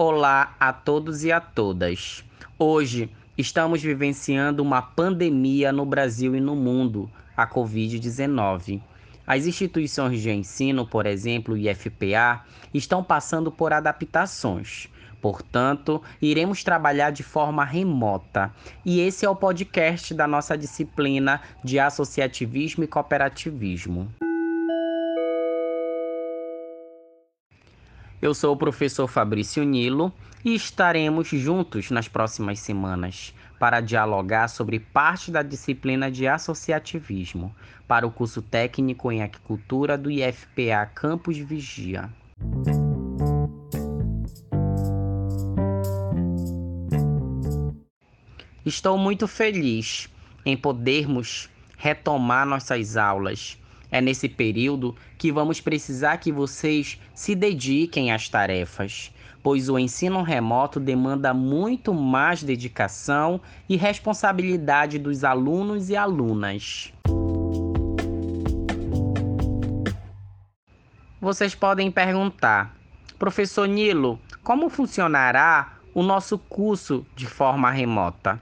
Olá a todos e a todas. Hoje estamos vivenciando uma pandemia no Brasil e no mundo, a Covid-19. As instituições de ensino, por exemplo, o IFPA, estão passando por adaptações. Portanto, iremos trabalhar de forma remota. E esse é o podcast da nossa disciplina de associativismo e cooperativismo. Eu sou o professor Fabrício Nilo e estaremos juntos nas próximas semanas para dialogar sobre parte da disciplina de associativismo para o curso técnico em aquicultura do IFPA Campus Vigia. Estou muito feliz em podermos retomar nossas aulas é nesse período que vamos precisar que vocês se dediquem às tarefas, pois o ensino remoto demanda muito mais dedicação e responsabilidade dos alunos e alunas. Vocês podem perguntar, professor Nilo, como funcionará o nosso curso de forma remota?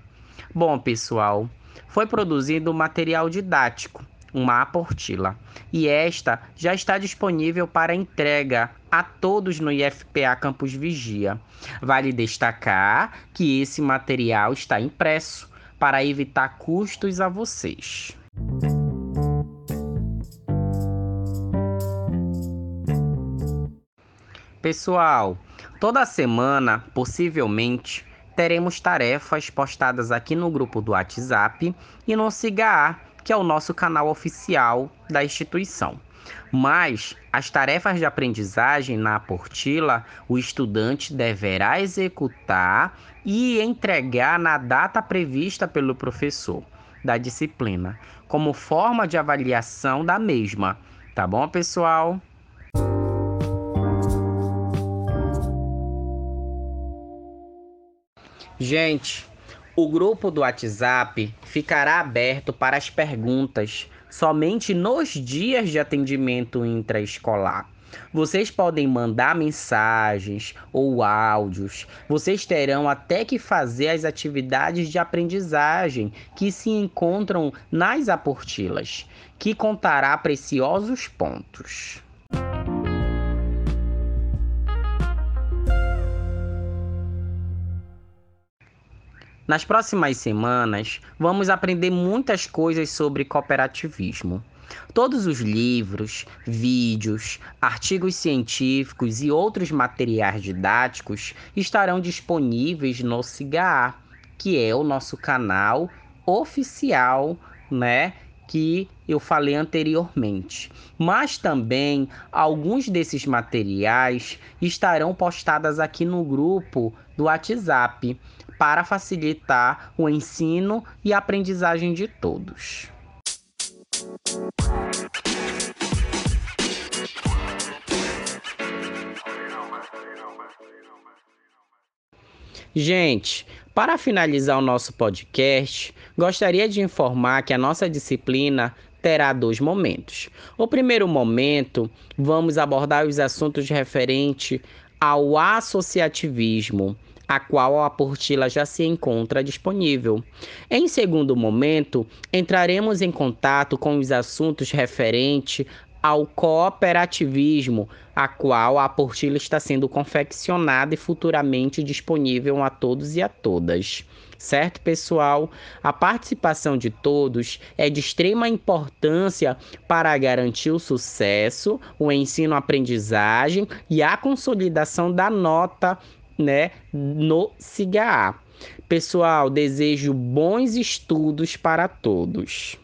Bom, pessoal, foi produzido material didático uma aportila, e esta já está disponível para entrega a todos no IFPA Campus Vigia. Vale destacar que esse material está impresso para evitar custos a vocês. Pessoal, toda semana, possivelmente, teremos tarefas postadas aqui no grupo do WhatsApp e no SIGA que é o nosso canal oficial da instituição. Mas as tarefas de aprendizagem na aportila, o estudante deverá executar e entregar na data prevista pelo professor da disciplina, como forma de avaliação da mesma. Tá bom, pessoal? Gente, o grupo do WhatsApp ficará aberto para as perguntas somente nos dias de atendimento intraescolar. Vocês podem mandar mensagens ou áudios. Vocês terão até que fazer as atividades de aprendizagem que se encontram nas aportilas, que contará preciosos pontos. Nas próximas semanas, vamos aprender muitas coisas sobre cooperativismo. Todos os livros, vídeos, artigos científicos e outros materiais didáticos estarão disponíveis no CIGA, que é o nosso canal oficial, né, que eu falei anteriormente. Mas também alguns desses materiais estarão postados aqui no grupo do WhatsApp para facilitar o ensino e a aprendizagem de todos. Gente, para finalizar o nosso podcast, gostaria de informar que a nossa disciplina terá dois momentos. O primeiro momento, vamos abordar os assuntos referentes ao associativismo, a qual a apostila já se encontra disponível. Em segundo momento, entraremos em contato com os assuntos referentes ao cooperativismo, a qual a apostila está sendo confeccionada e futuramente disponível a todos e a todas. Certo, pessoal? A participação de todos é de extrema importância para garantir o sucesso, o ensino-aprendizagem e a consolidação da nota né, no CIGA. Pessoal, desejo bons estudos para todos.